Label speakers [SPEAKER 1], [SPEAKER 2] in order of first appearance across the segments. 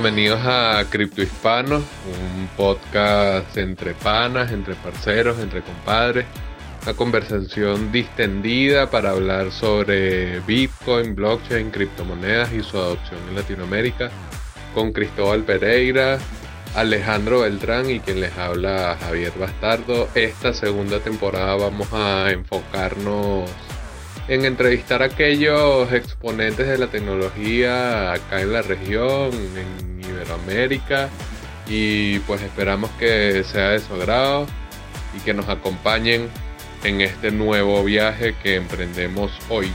[SPEAKER 1] bienvenidos a Cripto Hispanos, un podcast entre panas, entre parceros, entre compadres. Una conversación distendida para hablar sobre Bitcoin, blockchain, criptomonedas y su adopción en Latinoamérica con Cristóbal Pereira, Alejandro Beltrán y quien les habla Javier Bastardo. Esta segunda temporada vamos a enfocarnos en entrevistar a aquellos exponentes de la tecnología acá en la región, en Iberoamérica, y pues esperamos que sea de su agrado y que nos acompañen en este nuevo viaje que emprendemos hoy.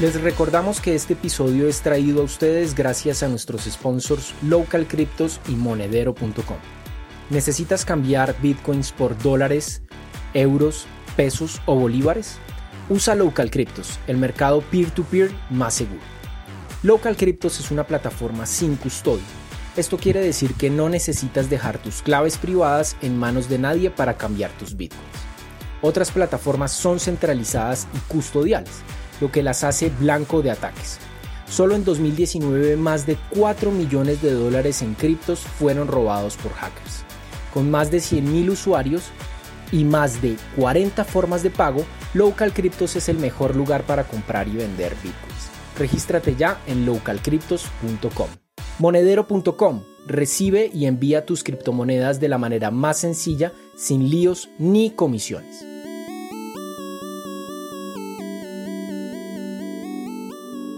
[SPEAKER 2] Les recordamos que este episodio es traído a ustedes gracias a nuestros sponsors Local Cryptos y Monedero.com. ¿Necesitas cambiar bitcoins por dólares, euros, pesos o bolívares? Usa Local Cryptos, el mercado peer-to-peer más seguro. Local Cryptos es una plataforma sin custodia. Esto quiere decir que no necesitas dejar tus claves privadas en manos de nadie para cambiar tus bitcoins. Otras plataformas son centralizadas y custodiales, lo que las hace blanco de ataques. Solo en 2019 más de 4 millones de dólares en criptos fueron robados por hackers. Con más de 100.000 usuarios, y más de 40 formas de pago, Local Cryptos es el mejor lugar para comprar y vender bitcoins. Regístrate ya en localcryptos.com. Monedero.com recibe y envía tus criptomonedas de la manera más sencilla, sin líos ni comisiones.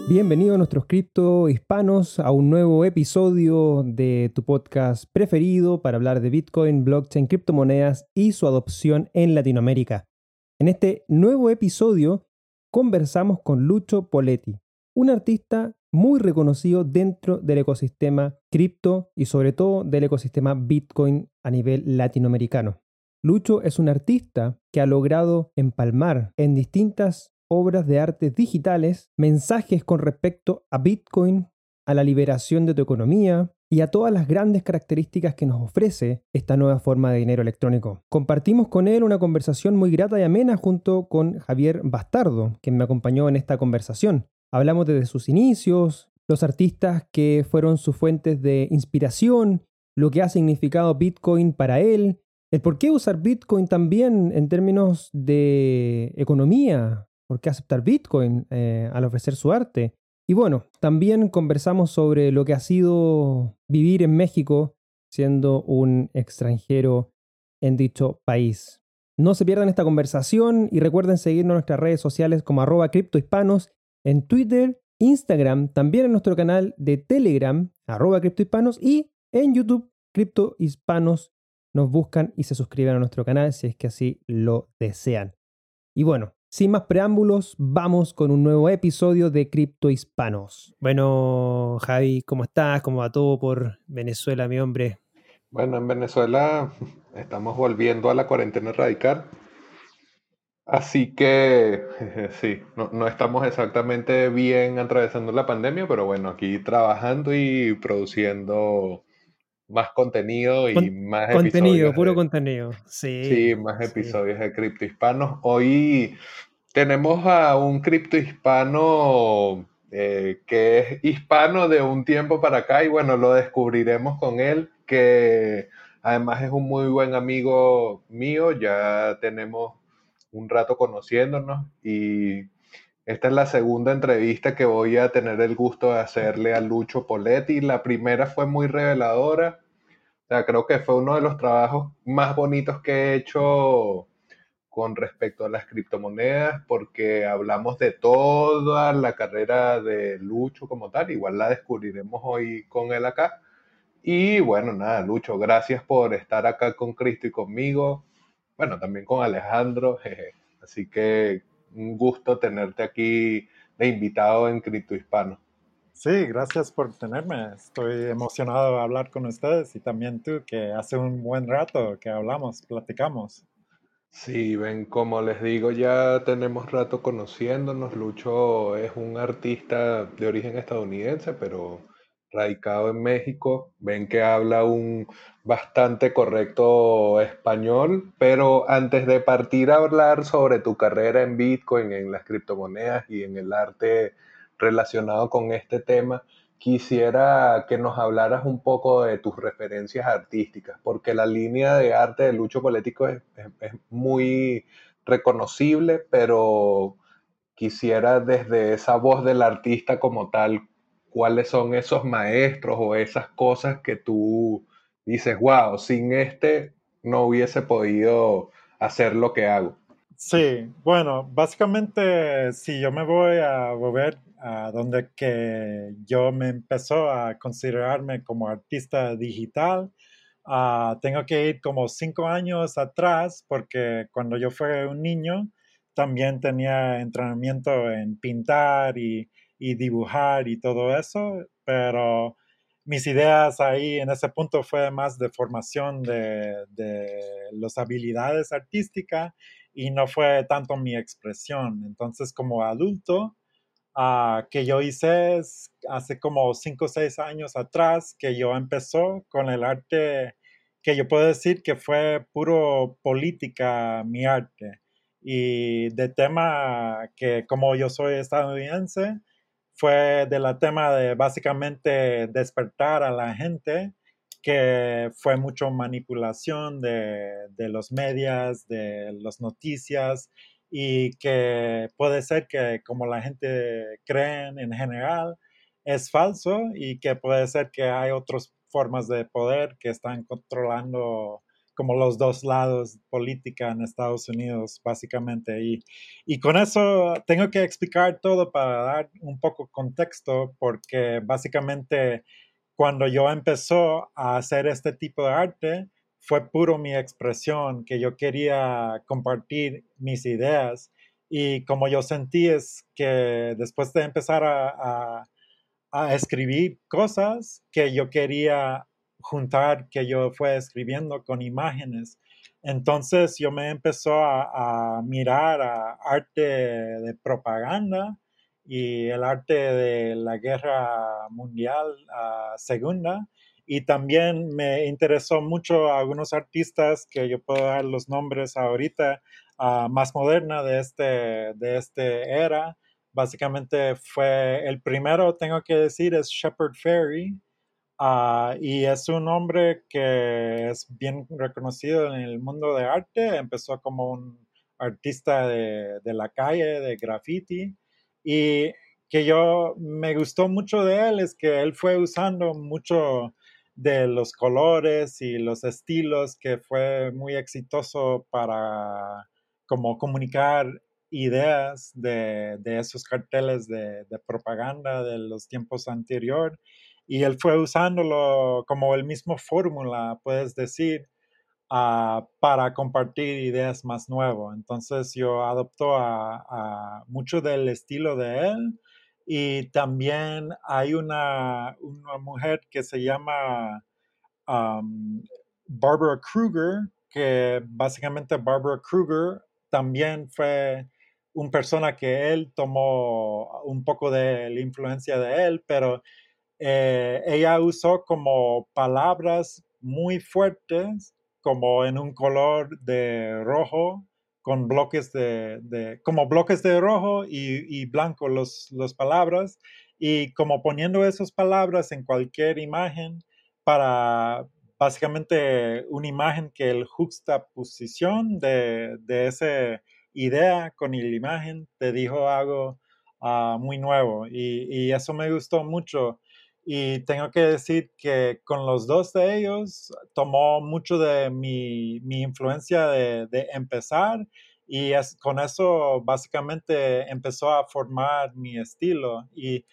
[SPEAKER 2] Bienvenidos nuestros cripto hispanos a un nuevo episodio de tu podcast preferido para hablar de Bitcoin, blockchain, criptomonedas y su adopción en Latinoamérica. En este nuevo episodio conversamos con Lucho Poletti, un artista muy reconocido dentro del ecosistema cripto y sobre todo del ecosistema Bitcoin a nivel latinoamericano. Lucho es un artista que ha logrado empalmar en distintas obras de arte digitales, mensajes con respecto a Bitcoin, a la liberación de tu economía y a todas las grandes características que nos ofrece esta nueva forma de dinero electrónico. Compartimos con él una conversación muy grata y amena junto con Javier Bastardo, quien me acompañó en esta conversación. Hablamos desde sus inicios, los artistas que fueron sus fuentes de inspiración, lo que ha significado Bitcoin para él, el por qué usar Bitcoin también en términos de economía, por qué aceptar Bitcoin eh, al ofrecer su arte. Y bueno, también conversamos sobre lo que ha sido vivir en México siendo un extranjero en dicho país. No se pierdan esta conversación y recuerden seguirnos en nuestras redes sociales como arroba criptohispanos en Twitter, Instagram, también en nuestro canal de Telegram, arroba criptohispanos y en YouTube, criptohispanos. Nos buscan y se suscriben a nuestro canal si es que así lo desean. Y bueno, sin más preámbulos, vamos con un nuevo episodio de Cripto Hispanos. Bueno, Javi, ¿cómo estás? ¿Cómo va todo por Venezuela, mi hombre?
[SPEAKER 1] Bueno, en Venezuela estamos volviendo a la cuarentena radical. Así que sí, no, no, estamos exactamente bien atravesando la pandemia, pero bueno, aquí trabajando y produciendo más contenido y más
[SPEAKER 2] contenido, puro contenido.
[SPEAKER 1] Sí, sí más episodios de Cripto Hispanos. Hoy tenemos a un cripto hispano eh, que es hispano de un tiempo para acá y bueno, lo descubriremos con él, que además es un muy buen amigo mío, ya tenemos un rato conociéndonos y esta es la segunda entrevista que voy a tener el gusto de hacerle a Lucho Poletti. La primera fue muy reveladora, sea, creo que fue uno de los trabajos más bonitos que he hecho con respecto a las criptomonedas porque hablamos de toda la carrera de Lucho como tal, igual la descubriremos hoy con él acá. Y bueno, nada, Lucho, gracias por estar acá con Cristo y conmigo, bueno, también con Alejandro, así que un gusto tenerte aquí de invitado en Cripto Hispano.
[SPEAKER 3] Sí, gracias por tenerme. Estoy emocionado de hablar con ustedes y también tú, que hace un buen rato que hablamos, platicamos.
[SPEAKER 1] Sí, ven, como les digo, ya tenemos rato conociéndonos. Lucho es un artista de origen estadounidense, pero radicado en México. Ven que habla un bastante correcto español, pero antes de partir a hablar sobre tu carrera en Bitcoin, en las criptomonedas y en el arte relacionado con este tema, quisiera que nos hablaras un poco de tus referencias artísticas, porque la línea de arte de Lucho Político es, muy reconocible, pero quisiera desde esa voz del artista como tal, cuáles son esos maestros o esas cosas que tú dices, wow, sin este no hubiese podido hacer lo que hago.
[SPEAKER 3] Sí, bueno, básicamente si yo me voy a volver donde que yo me empezó a considerarme como artista digital. Uh, tengo que ir como cinco años atrás porque cuando yo fui un niño también tenía entrenamiento en pintar y, y dibujar y todo eso, pero mis ideas ahí en ese punto fue más de formación de, de las habilidades artísticas y no fue tanto mi expresión. Entonces como adulto, Ah, que yo hice hace como cinco o seis años atrás, que yo empezó con el arte que yo puedo decir que fue puro política mi arte. Y de tema que como yo soy estadounidense, fue de la tema de básicamente despertar a la gente, que fue mucho manipulación de, de los medios, de las noticias, y que puede ser que como la gente cree en general es falso y que puede ser que hay otras formas de poder que están controlando como los dos lados política en Estados Unidos, básicamente. Y, y con eso tengo que explicar todo para dar un poco contexto, porque básicamente cuando yo empezó a hacer este tipo de arte, fue puro mi expresión, que yo quería compartir mis ideas. Y como yo sentí es que después de empezar a, a, escribir cosas que yo quería juntar, que yo fue escribiendo con imágenes, entonces yo me empezó a, mirar a arte de propaganda y el arte de la guerra mundial segunda y también me interesó mucho a algunos artistas que yo puedo dar los nombres ahorita, uh, más moderna de este, de este era. Básicamente fue el primero, tengo que decir, es Shepard Fairey. Uh, y es un hombre que es bien reconocido en el mundo de arte. Empezó como un artista de, de la calle, de graffiti. Y que yo me gustó mucho de él es que él fue usando mucho de los colores y los estilos que fue muy exitoso para como comunicar ideas de, esos carteles de, propaganda de los tiempos anteriores y él fue usándolo como el mismo fórmula, puedes decir, ah, para compartir ideas más nuevas. Entonces yo adopto a mucho del estilo de él y también hay una, una mujer que se llama Barbara Kruger, que básicamente Barbara Kruger también fue una persona que él tomó un poco de la influencia de él, pero eh, ella usó como palabras muy fuertes, como en un color de rojo, con bloques de, como bloques de rojo y, blanco los, los palabras y como poniendo esas palabras en cualquier imagen para básicamente una imagen que el juxtaposición de, de esa idea con la imagen te dijo algo ah, muy nuevo y, y, eso me gustó mucho y tengo que decir que con los dos de ellos tomó mucho de mi, mi influencia de, de, empezar y es, con eso básicamente empezó a formar mi estilo. Y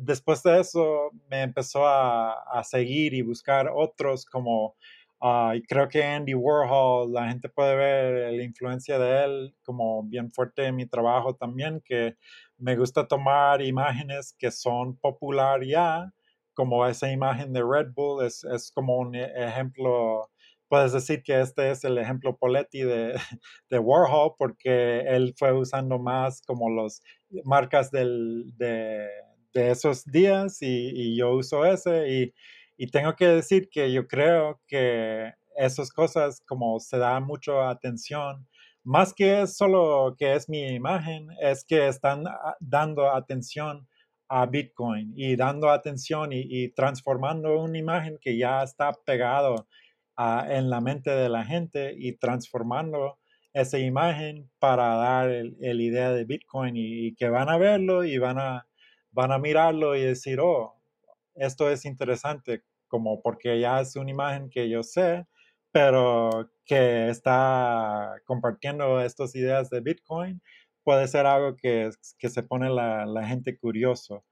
[SPEAKER 3] después de eso me empezó a, a, seguir y buscar otros como, uh, creo que Andy Warhol, la gente puede ver la influencia de él como bien fuerte en mi trabajo también, que me gusta tomar imágenes que son popular ya, como esa imagen de Red Bull, es, como un e, ejemplo, puedes decir que este es el ejemplo Poletti de, de Warhol, porque él fue usando más como las marcas del, de, de, esos días y, yo uso ese y, y tengo que decir que yo creo que esas cosas como se da mucha atención más que solo que es mi imagen, es que están ah, dando atención a Bitcoin y dando atención y, transformando una imagen que ya está pegado ah, en la mente de la gente y transformando esa imagen para dar el, idea de Bitcoin y, que van a verlo y van a, van a mirarlo y decir, oh, esto es interesante, como porque ya es una imagen que yo sé, pero que está compartiendo estas ideas de Bitcoin, puede ser algo que, que se pone la, la gente curioso.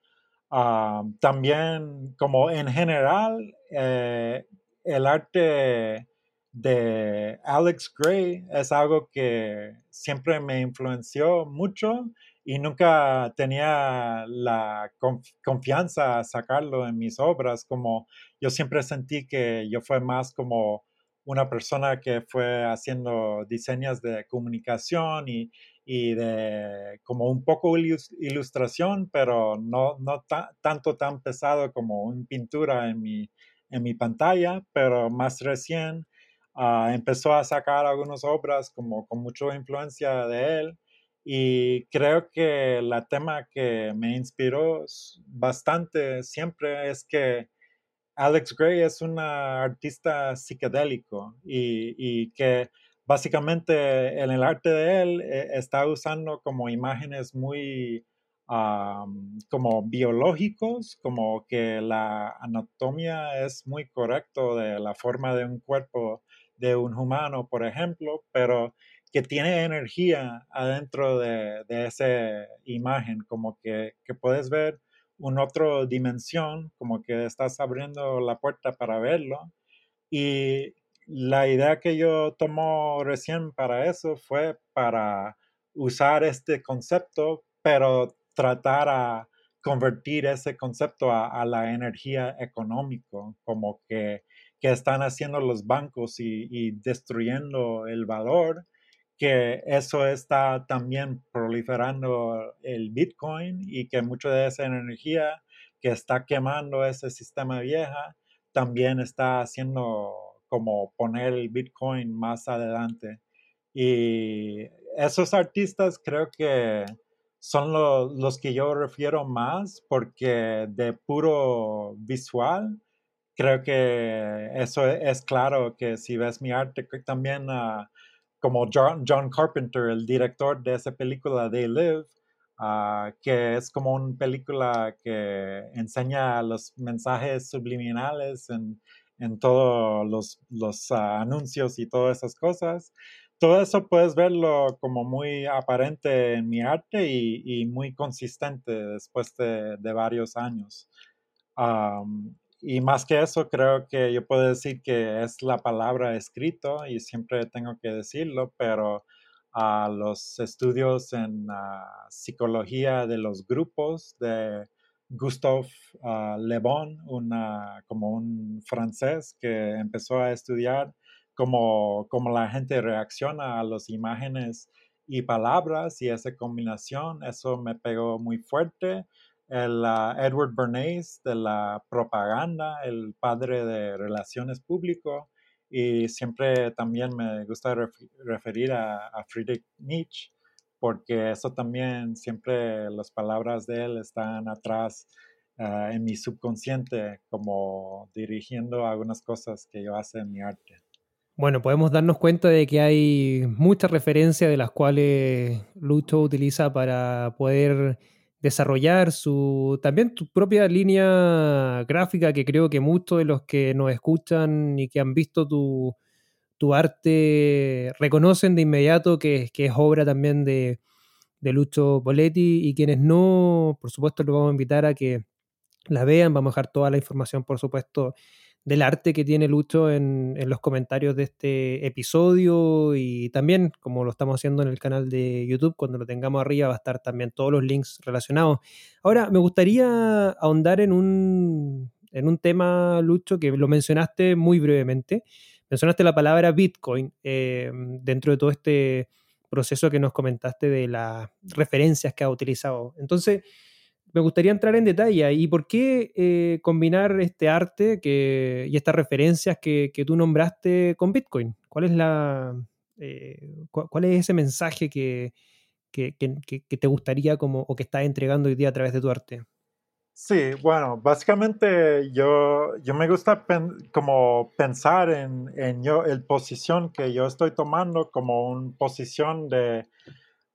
[SPEAKER 3] Ah, también, como en general, eh, el arte de Alex Gray es algo que siempre me influenció mucho y nunca tenía la confianza a sacarlo en mis obras, como yo siempre sentí que yo fue más como una persona que fue haciendo diseños de comunicación y, de como un poco ilustración, pero no, no tanto tan pesado como una pintura en mi, en mi pantalla, pero más recién Ah, empezó a sacar algunas obras como con mucha influencia de él. Y creo que la tema que me inspiró bastante siempre es que Alex Gray es un artista psicodélico y, que básicamente en el arte de él eh, está usando como imágenes muy como biológicos, como que la anatomía es muy correcto de la forma de un cuerpo de un humano, por ejemplo, pero que tiene energía adentro de, esa imagen, como que, puedes ver una otra dimensión, como que estás abriendo la puerta para verlo. Y la idea que yo tomo recién para eso fue para usar este concepto, pero tratar a convertir ese concepto a, a la energía económica, como que que están haciendo los bancos y, destruyendo el valor, que eso está también proliferando el Bitcoin y que mucha de esa energía que está quemando ese sistema vieja también está haciendo como poner el Bitcoin más adelante. Y esos artistas creo que son los que yo refiero más porque de puro visual creo que eso e, es claro que si ves mi arte, también ah, como John, John, Carpenter, el director de esa película They Live, uh, que es como una película que enseña los mensajes subliminales en, en todos los, los ah, anuncios y todas esas cosas. Todo eso puedes verlo como muy aparente en mi arte y, y muy consistente después de, de varios años. Um, y más que eso, creo que yo puedo decir que es la palabra escrito y siempre tengo que decirlo, pero a los estudios en psicología de los grupos de Gustave uh, Le Bon, una, como un francés que empezó a estudiar cómo, cómo la gente reacciona a las imágenes y palabras y esa combinación, eso me pegó muy fuerte el Edward Bernays de la propaganda, el padre de relaciones públicas, y siempre también me gusta referir a, Friedrich Nietzsche, porque eso también, siempre las palabras de él están atrás ah, en mi subconsciente, como dirigiendo algunas cosas que yo hago en mi arte.
[SPEAKER 2] Bueno, podemos darnos cuenta de que hay muchas referencias de las cuales Lucho utiliza para poder desarrollar su también tu propia línea gráfica que creo que muchos de los que nos escuchan y que han visto tu, arte reconocen de inmediato que, que es obra también de, de, Lucho Poletti y quienes no, por supuesto, los vamos a invitar a que la vean, vamos a dejar toda la información, por supuesto, del arte que tiene Lucho en, los comentarios de este episodio y también, como lo estamos haciendo en el canal de YouTube, cuando lo tengamos arriba va a estar también todos los links relacionados. Ahora, me gustaría ahondar en un, en un tema, Lucho, que lo mencionaste muy brevemente. Mencionaste la palabra Bitcoin eh, dentro de todo este proceso que nos comentaste de las referencias que ha utilizado. Entonces, me gustaría entrar en detalle y por qué eh, combinar este arte que, y estas referencias que, tú nombraste con Bitcoin. ¿Cuál es, la, eh, cuál es ese mensaje que, te gustaría como, o que estás entregando hoy día a través de tu arte?
[SPEAKER 3] Sí, bueno, básicamente yo, yo me gusta como pensar en, en yo, el posición que yo estoy tomando como una posición de,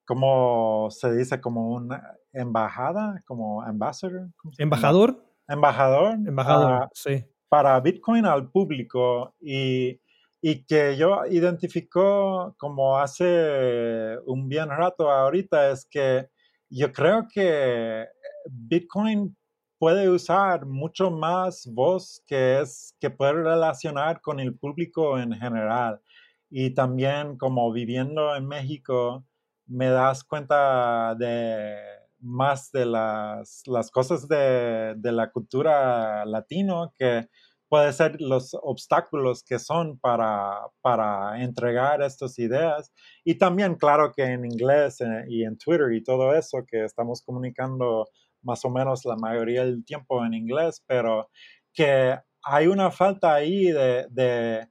[SPEAKER 3] como se dice, como una embajada, como ambassador.
[SPEAKER 2] ¿Embajador?
[SPEAKER 3] Embajador.
[SPEAKER 2] Embajador, sí.
[SPEAKER 3] Para Bitcoin al público y, y que yo identifico como hace un bien rato ahorita es que yo creo que Bitcoin puede usar mucho más voz que es que puede relacionar con el público en general. Y también como viviendo en México, me das cuenta de más de las, cosas de, de, la cultura latino que puede ser los obstáculos que son para, para entregar estas ideas. Y también, claro que en inglés eh, y en Twitter y todo eso, que estamos comunicando más o menos la mayoría del tiempo en inglés, pero que hay una falta ahí de,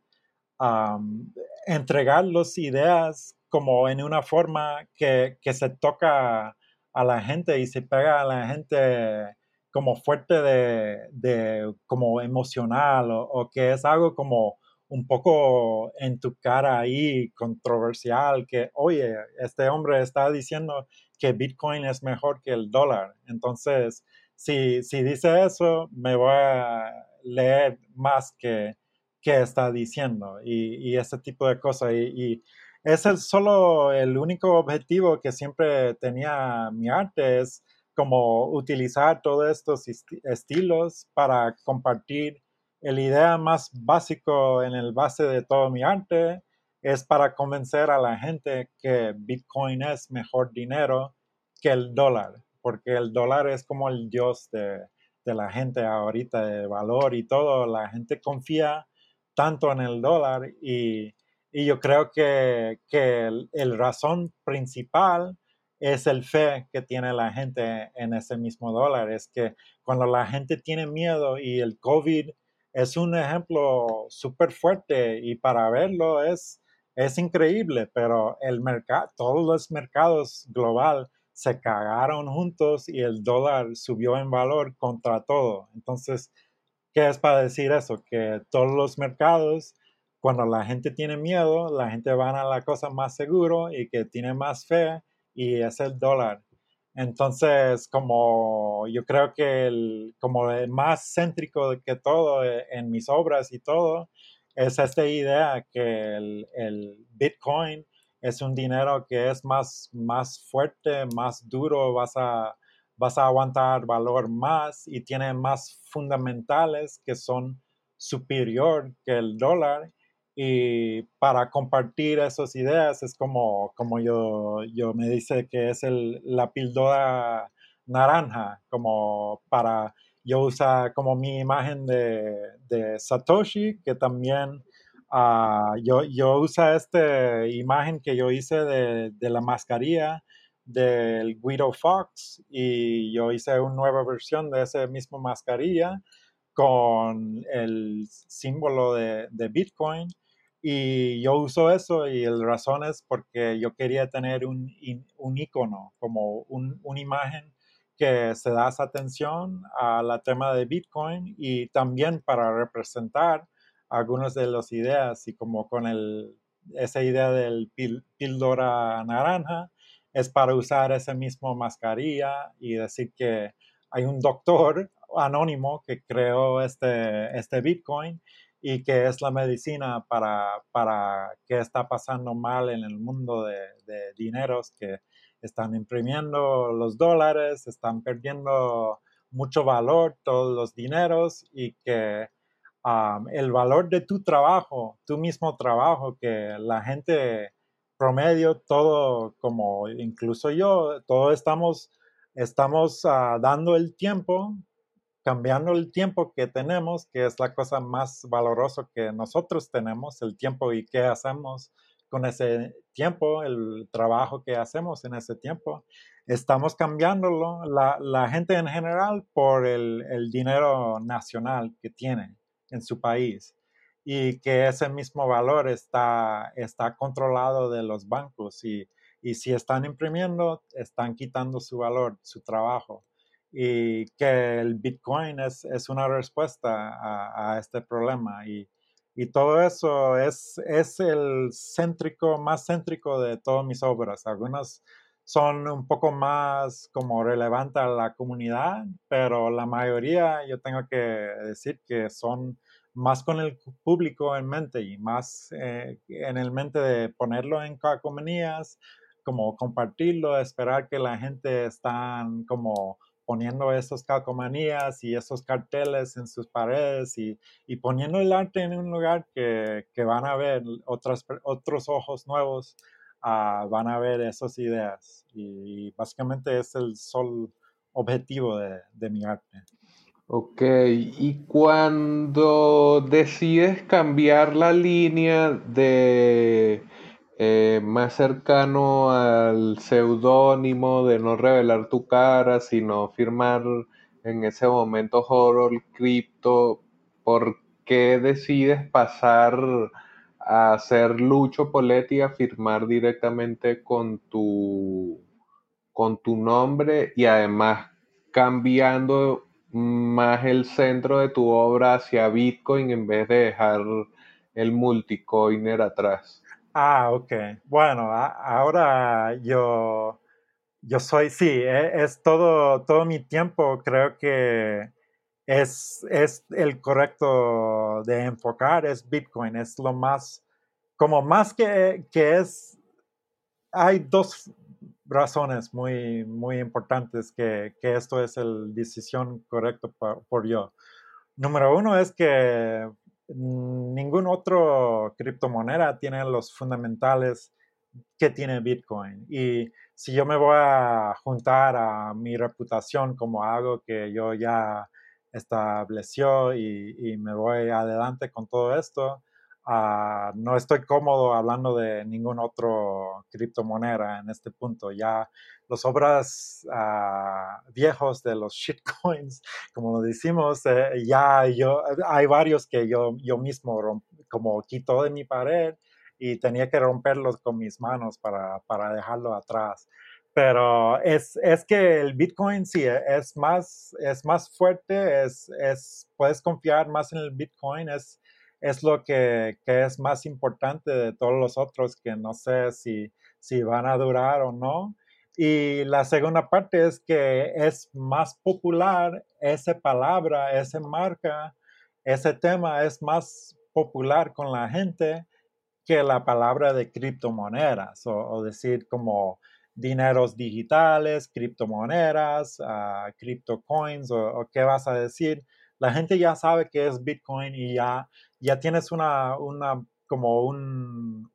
[SPEAKER 3] entregar las ideas como en una forma que, se toca a la gente y se pega a la gente como fuerte de, como emocional o, que es algo como un poco en tu cara ahí controversial que, oye, este hombre está diciendo que Bitcoin es mejor que el dólar. Entonces, si, si dice eso, me voy a leer más que, que está diciendo y, ese tipo de cosas. Y es solo el único objetivo que siempre tenía mi arte, es como utilizar todos estos estilos para compartir el idea más básico en el base de todo mi arte es para convencer a la gente que Bitcoin es mejor dinero que el dólar, porque el dólar es como el dios de, la gente ahorita de valor y todo. La gente confía tanto en el dólar y, yo creo que, el, el, razón principal es el fe que tiene la gente en ese mismo dólar. Es que cuando la gente tiene miedo y el COVID es un ejemplo súper fuerte y para verlo es es increíble, pero el mercado, todos los mercados global se cagaron juntos y el dólar subió en valor contra todo. Entonces, ¿qué es para decir eso? Que todos los mercados, cuando la gente tiene miedo, la gente va a la cosa más seguro y que tiene más fe y es el dólar. Entonces, como yo creo que el, como el más céntrico que todo eh, en mis obras y todo, es esta idea que el, Bitcoin es un dinero que es más, más fuerte, más duro, vas a, vas a aguantar valor más y tiene más fundamentales que son superior que el dólar. Y para compartir esas ideas es como, como yo, yo me dice que es el, la píldora naranja, como para yo usa como mi imagen de, Satoshi, que también uh, yo, yo usa esta imagen que yo hice de, la mascarilla del Guido Fox y yo hice una nueva versión de esa misma mascarilla con el símbolo de, Bitcoin y yo uso eso y la razón es porque yo quería tener un, un icono, como un, una imagen que se da esa atención al tema de Bitcoin y también para representar algunas de las ideas y como con el, esa idea del píldora naranja es para usar esa misma mascarilla y decir que hay un doctor anónimo que creó este, este Bitcoin y que es la medicina para, para qué está pasando mal en el mundo de, de dineros que están imprimiendo los dólares, están perdiendo mucho valor todos los dineros y que el valor de tu trabajo, tu mismo trabajo, que la gente promedio, todo como incluso yo, todos estamos, estamos ah, dando el tiempo, cambiando el tiempo que tenemos, que es la cosa más valorosa que nosotros tenemos, el tiempo y qué hacemos con ese tiempo, el trabajo que hacemos en ese tiempo, estamos cambiándolo, la, la gente en general, por el, el, dinero nacional que tiene en su país y que ese mismo valor está, está controlado de los bancos y, y si están imprimiendo, están quitando su valor, su trabajo. Y que el Bitcoin es, es una respuesta a, este problema. Y, y, todo eso es, es el céntrico, más céntrico de todas mis obras. Algunas son un poco más como relevantes a la comunidad, pero la mayoría yo tengo que decir que son más con el público en mente y más eh, en el mente de ponerlo en calcomanías, como compartirlo, esperar que la gente están como poniendo esas calcomanías y esos carteles en sus paredes y, poniendo el arte en un lugar que, van a ver otras, otros ojos nuevos, ah, van a ver esas ideas. Y, básicamente es el solo objetivo de, de mi arte.
[SPEAKER 1] Ok, y cuando decides cambiar la línea de eh, más cercano al seudónimo de no revelar tu cara, sino firmar en ese momento horror cripto, ¿por qué decides pasar a ser Lucho Poletti a firmar directamente con tu con tu nombre y además cambiando más el centro de tu obra hacia Bitcoin en vez de dejar el multicoiner atrás.
[SPEAKER 3] Ah, ok. Bueno, ahora yo, yo soy, sí, e, es, todo, todo mi tiempo, creo que es, es el correcto de enfocar, es Bitcoin, es lo más, como más que, que es, hay dos razones muy, muy importantes que, que esto es el decisión correcto por, por yo. Número uno es que ningún otro criptomoneda tiene los fundamentales que tiene Bitcoin. Y si yo me voy a juntar a mi reputación como algo que yo ya estableció y, me voy adelante con todo esto, ah, no estoy cómodo hablando de ningún otro criptomoneda en este punto. Ya los obras uh, viejos de los shitcoins, como lo decimos, eh, ya yo, hay varios que yo, yo mismo como quito de mi pared y tenía que romperlos con mis manos para, para dejarlo atrás. Pero es, es, que el Bitcoin sí es más, es más fuerte, es, es, puedes confiar más en el Bitcoin, es, es lo que, que, es más importante de todos los otros que no sé si, si van a durar o no. Y la segunda parte es que es más popular esa palabra, esa marca, ese tema es más popular con la gente que la palabra de criptomonedas o, decir como dineros digitales, criptomonedas, uh, criptocoins o, qué vas a decir. La gente ya sabe que es Bitcoin y ya, ya tienes una, como un,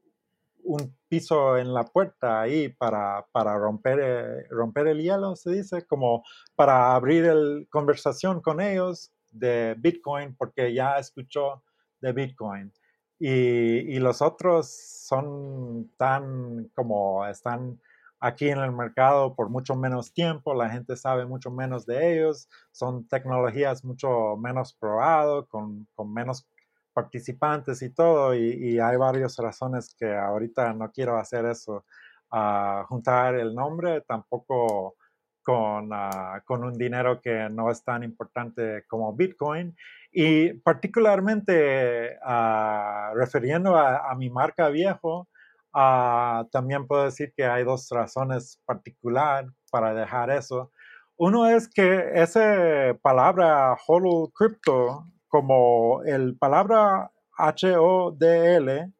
[SPEAKER 3] piso en la puerta ahí para, para romper, eh, romper el hielo, se dice, como para abrir el conversación con ellos de Bitcoin, porque ya escuchó de Bitcoin. Y, y, los otros son tan como están aquí en el mercado por mucho menos tiempo, la gente sabe mucho menos de ellos, son tecnologías mucho menos probadas, con, con menos participantes y todo, y, hay varias razones que ahorita no quiero hacer eso, a juntar el nombre, tampoco con, ah, con, un dinero que no es tan importante como Bitcoin. Y particularmente uh, refiriendo a, mi marca viejo, uh, también puedo decir que hay dos razones particular para dejar eso. Uno es que esa palabra Hodl Crypto como el palabra H-O-D-L,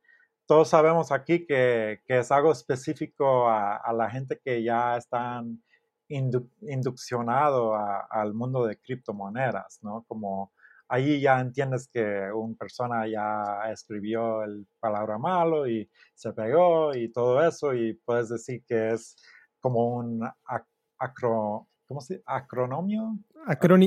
[SPEAKER 3] todos sabemos aquí que, es algo específico a, la gente que ya están induccionado al mundo de criptomonedas, ¿no? Como ahí ya entiendes que una persona ya escribió el palabra malo y se pegó y todo eso y puedes decir que es como un acro, ¿cómo se acronomio?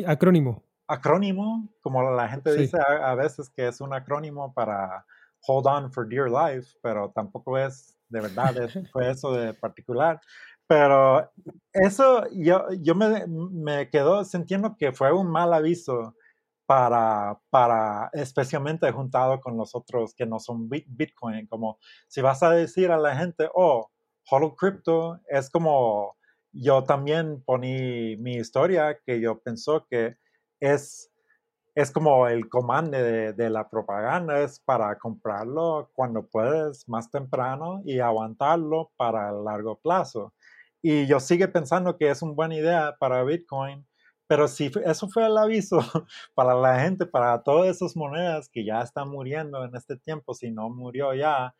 [SPEAKER 2] acrónimo
[SPEAKER 3] acrónimo, como la gente dice a, veces que es un acrónimo para Hold On for Dear Life, pero tampoco es de verdad, fue eso de particular. Pero eso yo, yo me, me quedo sintiendo que fue un mal aviso para, para, especialmente juntado con los otros que no son Bitcoin, como si vas a decir a la gente, oh, Hodl Crypto es como yo también poní mi historia que yo pensó que es, es como el comando de, la propaganda, es para comprarlo cuando puedes más temprano y aguantarlo para el largo plazo. Y yo sigue pensando que es una buena idea para Bitcoin, pero si eso fue el aviso para la gente, para todas esas monedas que ya están muriendo en este tiempo, si no murió ya,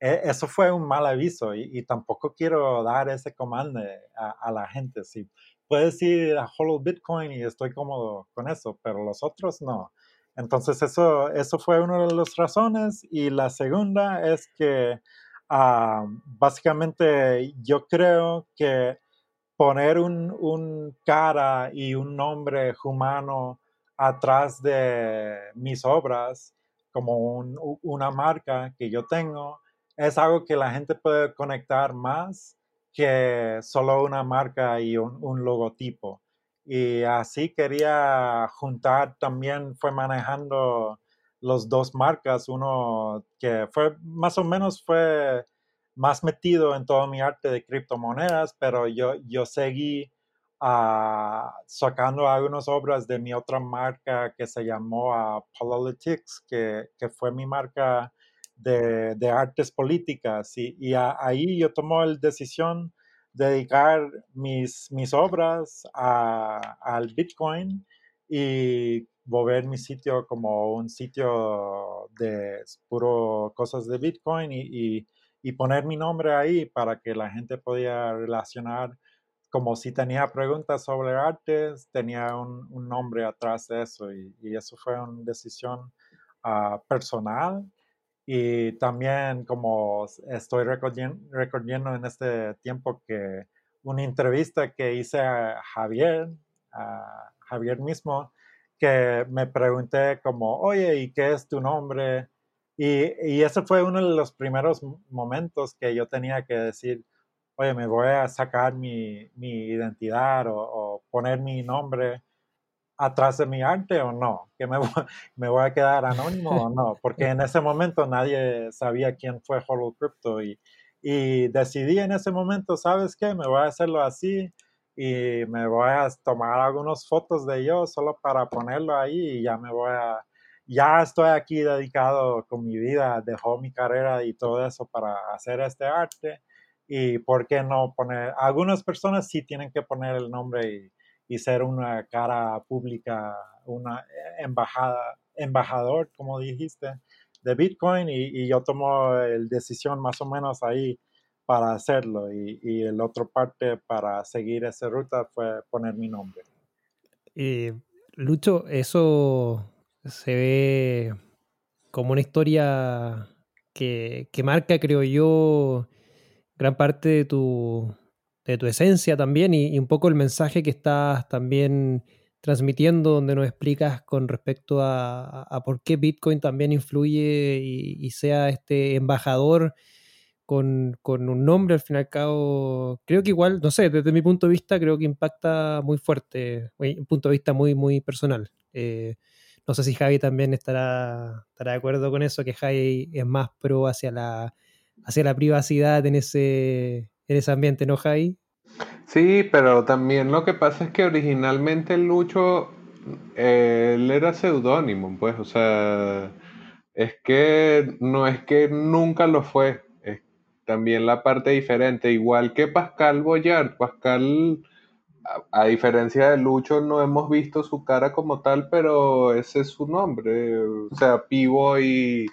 [SPEAKER 3] e, eso fue un mal aviso y, tampoco quiero dar ese comando a, la gente. Si puedes ir a Hollow Bitcoin y estoy cómodo con eso, pero los otros no. Entonces eso, eso fue una de las razones y la segunda es que ah, básicamente yo creo que poner un, un, cara y un nombre humano atrás de mis obras como una marca que yo tengo es algo que la gente puede conectar más que solo una marca y un, logotipo. Y así quería juntar, también fue manejando los dos marcas, uno que fue más o menos fue más metido en todo mi arte de criptomonedas, pero yo, yo seguí uh, sacando algunas obras de mi otra marca que se llamó uh, Politics, que, que, fue mi marca de, artes políticas y, ahí yo tomo la decisión de dedicar mis, mis obras al Bitcoin y volver mi sitio como un sitio de puro cosas de Bitcoin y, poner mi nombre ahí para que la gente podía relacionar como si tenía preguntas sobre artes, tenía un, nombre atrás de eso y, eso fue una decisión ah, personal y también como estoy recordando en este tiempo que una entrevista que hice a Javier, a Javier mismo, que me pregunté como, oye, ¿y qué es tu nombre? Y, y ese fue uno de los primeros momentos que yo tenía que decir, oye, me voy a sacar mi, mi identidad o, o, poner mi nombre atrás de mi arte o no, que me me voy a quedar anónimo o no, porque en ese momento nadie sabía quién fue Hollow Crypto y, y decidí en ese momento, ¿sabes qué? Me voy a hacerlo así y me voy a tomar algunas fotos de yo solo para ponerlo ahí y ya me voy a, ya estoy aquí dedicado con mi vida, dejó mi carrera y todo eso para hacer este arte. Y por qué no poner, algunas personas sí tienen que poner el nombre y y ser una cara pública, una embajada, embajador, como dijiste, de Bitcoin y, yo tomo la decisión más o menos ahí para hacerlo y, y el otro parte para seguir esa ruta fue poner mi nombre.
[SPEAKER 2] Eh, Lucho, eso se ve como una historia que, que marca, creo yo, gran parte de tu, de tu esencia también y, un poco el mensaje que estás también transmitiendo, donde nos explicas con respecto a, por qué Bitcoin también influye y, sea este embajador con, un nombre, al fin y al cabo, creo que igual, no sé, desde mi punto de vista, creo que impacta muy fuerte, un punto de vista muy, muy personal. Eh, no sé si Javi también estará, estará de acuerdo con eso, que Javi es más pro hacia la, hacia la privacidad en ese, en ese ambiente, ¿no, Jai?
[SPEAKER 1] Sí, pero también lo que pasa es que originalmente Lucho, él era seudónimo, pues, o sea, es que no es que nunca lo fue, es también la parte diferente, igual que Pascal Boyard, Pascal, a, a diferencia de Lucho, no hemos visto su cara como tal, pero ese es su nombre, o sea, Pivo y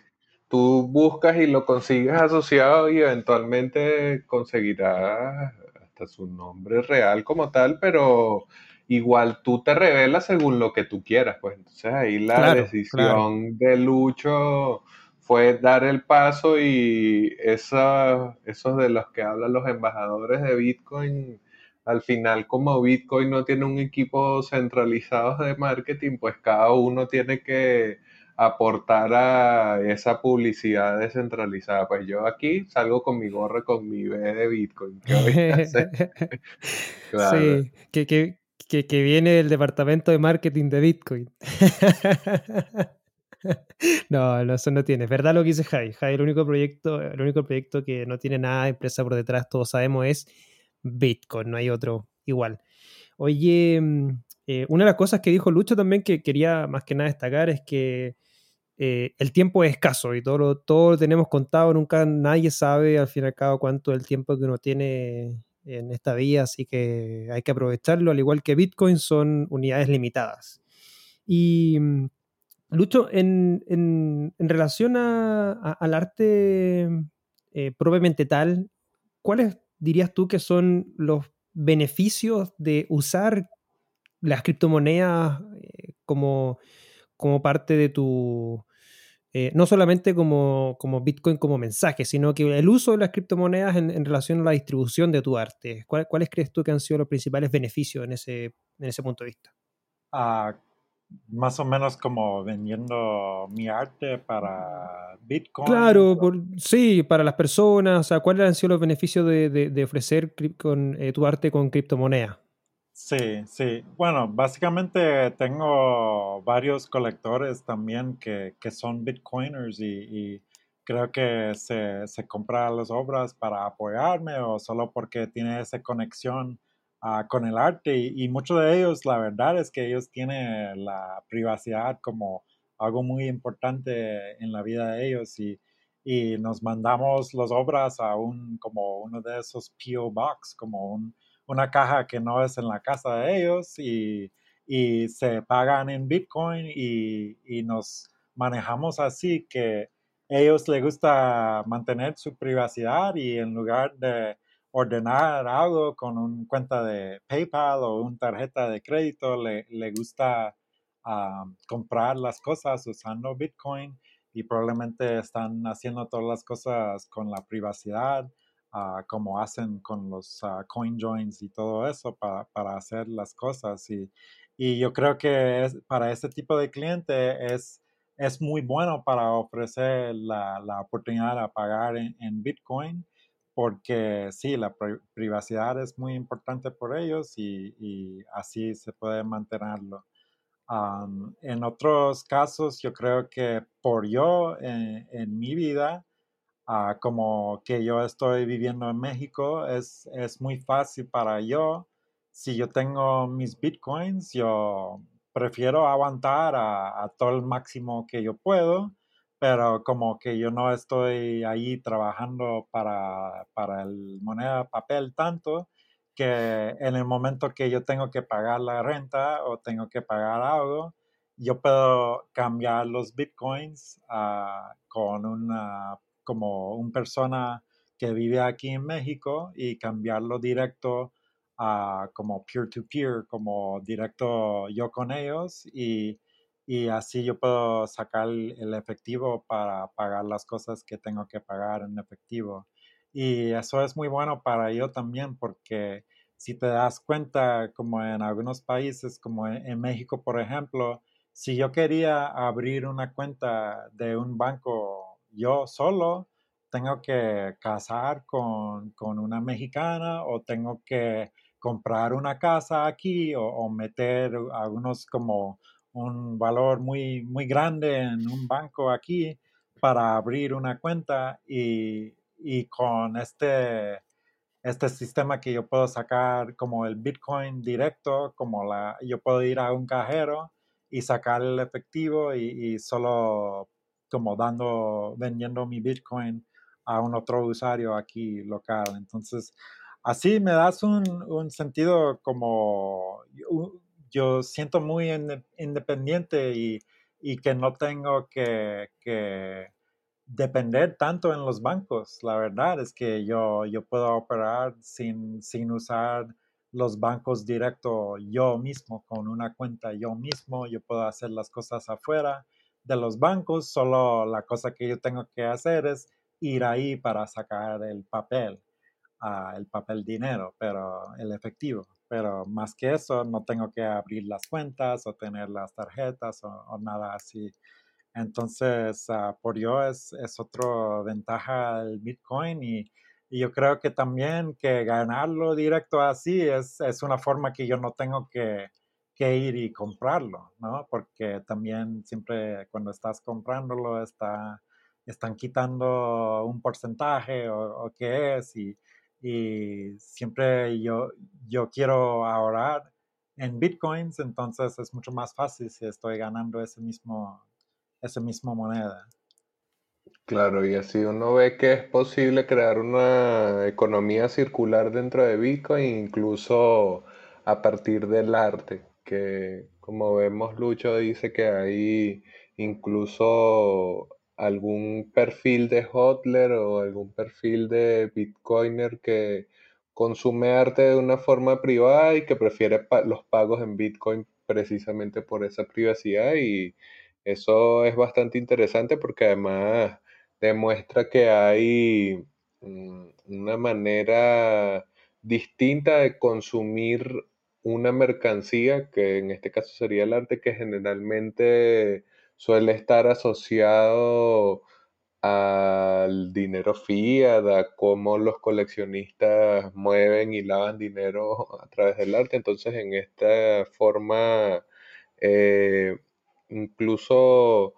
[SPEAKER 1] tú buscas y lo consigues asociado y eventualmente conseguirás hasta su nombre real como tal, pero igual tú te revelas según lo que tú quieras, pues. Entonces ahí la decisión de Lucho fue dar el paso y esa, esos de los que hablan los embajadores de Bitcoin, al final como Bitcoin no tiene un equipo centralizado de marketing, pues cada uno tiene que aportar a esa publicidad descentralizada. Pues yo aquí salgo con mi gorra, con mi B de Bitcoin.
[SPEAKER 2] Sí, que, que, que, viene del departamento de marketing de Bitcoin. no, no, eso no tiene. Es verdad lo que dice Jai. Jai, el único proyecto, el único proyecto que no tiene nada de empresa por detrás, todos sabemos, es Bitcoin, no hay otro igual. Oye, mm, eh, una de las cosas que dijo Lucho también que quería más que nada destacar es que eh, el tiempo es escaso y todo lo, todo lo tenemos contado, nunca nadie sabe al fin y al cabo cuánto es el tiempo que uno tiene en esta vida, así que hay que aprovecharlo, al igual que Bitcoin son unidades limitadas. Y mm, Lucho, en, en, relación al arte eh, propiamente tal, ¿cuáles dirías tú que son los beneficios de usar las criptomonedas eh, como, como parte de tu, eh, no solamente como, como, Bitcoin como mensaje, sino que el uso de las criptomonedas en, relación a la distribución de tu arte. ¿Cuáles crees tú que han sido los principales beneficios en ese, en ese punto de vista?
[SPEAKER 3] Ah, más o menos como vendiendo mi arte para Bitcoin.
[SPEAKER 2] Claro, sí, para las personas. O sea, ¿cuáles han sido los beneficios de, ofrecer con, eh, tu arte con criptomonedas?
[SPEAKER 3] Sí, sí. Bueno, básicamente tengo varios colectores también que, son bitcoiners y, creo que se, se compran las obras para apoyarme o solo porque tiene esa conexión ah, con el arte y, muchos de ellos, la verdad es que ellos tienen la privacidad como algo muy importante en la vida de ellos y, y nos mandamos las obras a un, como uno de esos PO Box, como un una caja que no es en la casa de ellos y, se pagan en Bitcoin y, nos manejamos así que ellos les gusta mantener su privacidad y en lugar de ordenar algo con una cuenta de PayPal o una tarjeta de crédito, le, gusta ah, comprar las cosas usando Bitcoin y probablemente están haciendo todas las cosas con la privacidad como hacen con los uh, coin joins y todo eso para, hacer las cosas. Y, y yo creo que para este tipo de cliente es, es muy bueno para ofrecer la, la oportunidad de pagar en, Bitcoin, porque sí, la privacidad es muy importante por ellos y, y así se puede mantenerlo. en otros casos, yo creo que por yo, en, en mi vida, Ah, como que yo estoy viviendo en México, es, es muy fácil para yo. Si yo tengo mis bitcoins, yo prefiero aguantar a, todo el máximo que yo puedo, pero como que yo no estoy ahí trabajando para, para el moneda papel tanto, que en el momento que yo tengo que pagar la renta o tengo que pagar algo, yo puedo cambiar los bitcoins ah, con una como una persona que vive aquí en México y cambiarlo directo a como peer-to-peer, como directo yo con ellos y, así yo puedo sacar el efectivo para pagar las cosas que tengo que pagar en efectivo. Y eso es muy bueno para yo también porque si te das cuenta, como en algunos países, como en México, por ejemplo, si yo quería abrir una cuenta de un banco yo solo tengo que casar con, una mexicana o tengo que comprar una casa aquí o, meter algunos como un valor muy, muy grande en un banco aquí para abrir una cuenta y, con este, este sistema que yo puedo sacar como el Bitcoin directo, como la, yo puedo ir a un cajero y sacar el efectivo y, y solo como dando, vendiendo mi Bitcoin a un otro usuario aquí local. Entonces, así me das un, sentido como yo, siento muy independiente y, que no tengo que, depender tanto en los bancos. La verdad es que yo, yo puedo operar sin, sin usar los bancos directo yo mismo, con una cuenta yo mismo, yo puedo hacer las cosas afuera de los bancos, solo la cosa que yo tengo que hacer es ir ahí para sacar el papel, ah, el papel dinero, pero el efectivo. Pero más que eso, no tengo que abrir las cuentas o tener las tarjetas o, nada así. Entonces, ah, por yo es, es otra ventaja el Bitcoin y, yo creo que también que ganarlo directo así es, es una forma que yo no tengo que, que ir y comprarlo, ¿no? Porque también siempre cuando estás comprándolo está están quitando un porcentaje o, qué es y, siempre yo, yo quiero ahorrar en bitcoins, entonces es mucho más fácil si estoy ganando ese mismo, esa misma moneda.
[SPEAKER 1] Claro, y así uno ve que es posible crear una economía circular dentro de Bitcoin, incluso a partir del arte, que como vemos Lucho dice que hay incluso algún perfil de Hotler o algún perfil de Bitcoiner que consume arte de una forma privada y que prefiere los pagos en Bitcoin precisamente por esa privacidad y eso es bastante interesante porque además demuestra que hay mm, una manera distinta de consumir una mercancía, que en este caso sería el arte, que generalmente suele estar asociado al dinero fiat, a cómo los coleccionistas mueven y lavan dinero a través del arte. Entonces, en esta forma, eh, incluso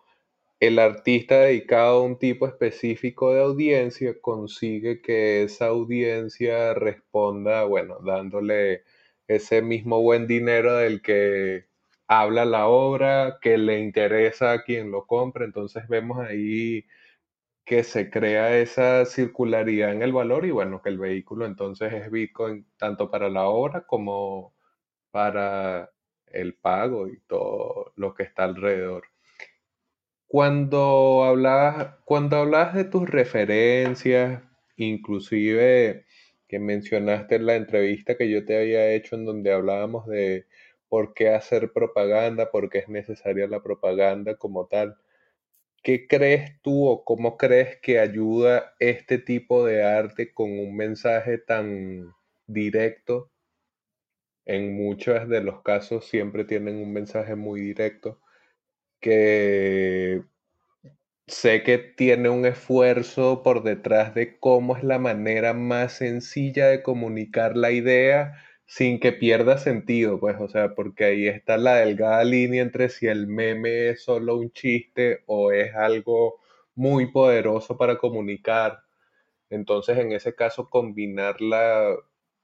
[SPEAKER 1] el artista dedicado a un tipo específico de audiencia consigue que esa audiencia responda, bueno, dándole ese mismo buen dinero del que habla la obra, que le interesa a quien lo compra. Entonces vemos ahí que se crea esa circularidad en el valor y bueno, que el vehículo entonces es Bitcoin tanto para la obra como para el pago y todo lo que está alrededor. Cuando hablabas, cuando hablabas de tus referencias, inclusive que mencionaste en la entrevista que yo te había hecho en donde hablábamos de por qué hacer propaganda, por qué es necesaria la propaganda como tal. ¿Qué crees tú o cómo crees que ayuda este tipo de arte con un mensaje tan directo? En muchos de los casos siempre tienen un mensaje muy directo que sé que tiene un esfuerzo por detrás de cómo es la manera más sencilla de comunicar la idea sin que pierda sentido, pues, o sea, porque ahí está la delgada línea entre si el meme es solo un chiste o es algo muy poderoso para comunicar. Entonces, en ese caso, combinar la,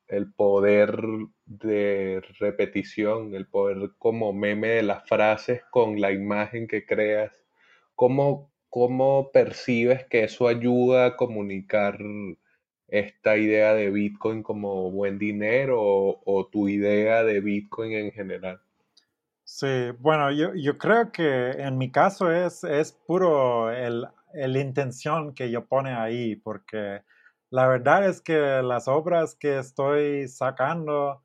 [SPEAKER 1] el poder de repetición, el poder como meme de las frases con la imagen que creas. ¿Cómo, cómo percibes que eso ayuda a comunicar esta idea de Bitcoin como buen dinero o, tu idea de Bitcoin en general?
[SPEAKER 3] Sí, bueno, yo, yo creo que en mi caso es, es puro el, el intención que yo pone ahí, porque la verdad es que las obras que estoy sacando,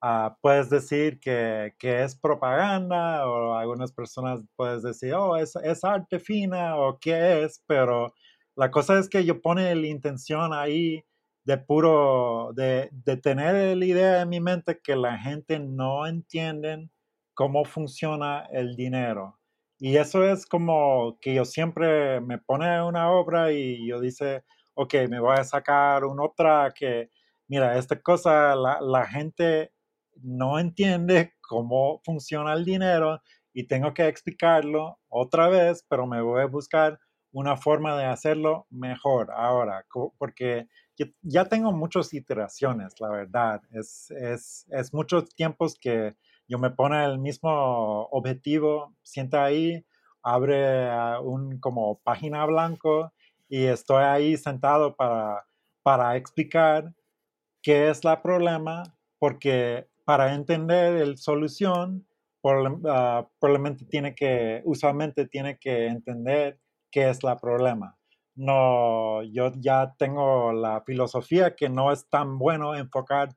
[SPEAKER 3] ah, puedes decir que, es propaganda o algunas personas puedes decir, oh, es, es arte fina o qué es, pero la cosa es que yo pone la intención ahí de puro, de, de tener la idea en mi mente que la gente no entiende cómo funciona el dinero. Y eso es como que yo siempre me pone una obra y yo dice, ok, me voy a sacar una otra que, mira, esta cosa, la, gente no entiende cómo funciona el dinero y tengo que explicarlo otra vez, pero me voy a buscar una forma de hacerlo mejor ahora, porque ya tengo muchas iteraciones, la verdad. Es, es, muchos tiempos que yo me pone el mismo objetivo, sienta ahí, abre un como página blanco y estoy ahí sentado para, para explicar qué es el problema, porque para entender el solución, ah, probablemente tiene que, usualmente tiene que entender qué es el problema. No, yo ya tengo la filosofía que no es tan bueno enfocar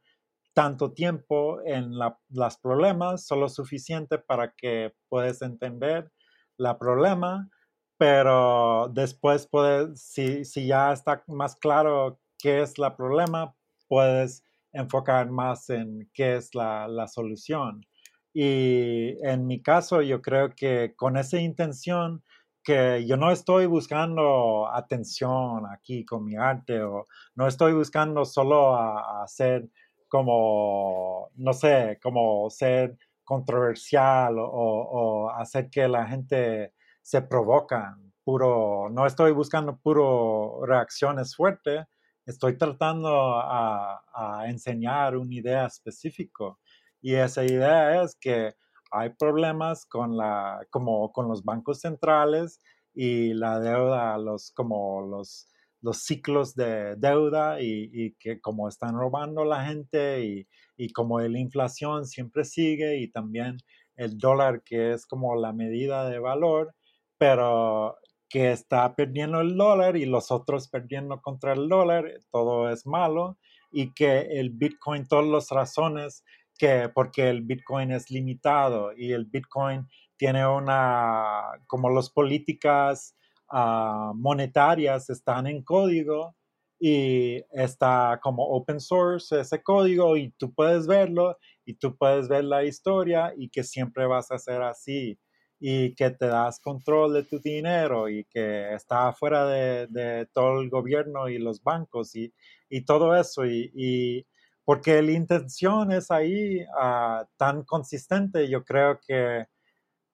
[SPEAKER 3] tanto tiempo en los problemas, solo suficiente para que puedas entender el problema pero después puedes, si, si ya está más claro qué es el problema, puedes enfocar más en qué es la, la, solución. Y en mi caso, yo creo que con esa intención, que yo no estoy buscando atención aquí con mi arte o no estoy buscando solo a, hacer como, no sé, como ser controversial o, o hacer que la gente se provocan, puro, no estoy buscando puro reacciones fuertes, estoy tratando a, enseñar una idea específica. Y esa idea es que hay problemas con, la, como con los bancos centrales y la deuda, los, como los, los ciclos de deuda y, y que como están robando la gente y, y como la inflación siempre sigue y también el dólar que es como la medida de valor, pero que está perdiendo el dólar y los otros perdiendo contra el dólar, todo es malo y que el Bitcoin, todas las razones que porque el Bitcoin es limitado y el Bitcoin tiene una, como las políticas uh, monetarias están en código y está como open source ese código y tú puedes verlo y tú puedes ver la historia y que siempre vas a ser así y que te das control de tu dinero y que está fuera de, de todo el gobierno y los bancos y, y todo eso y, y porque la intención es ahí uh, tan consistente, yo creo que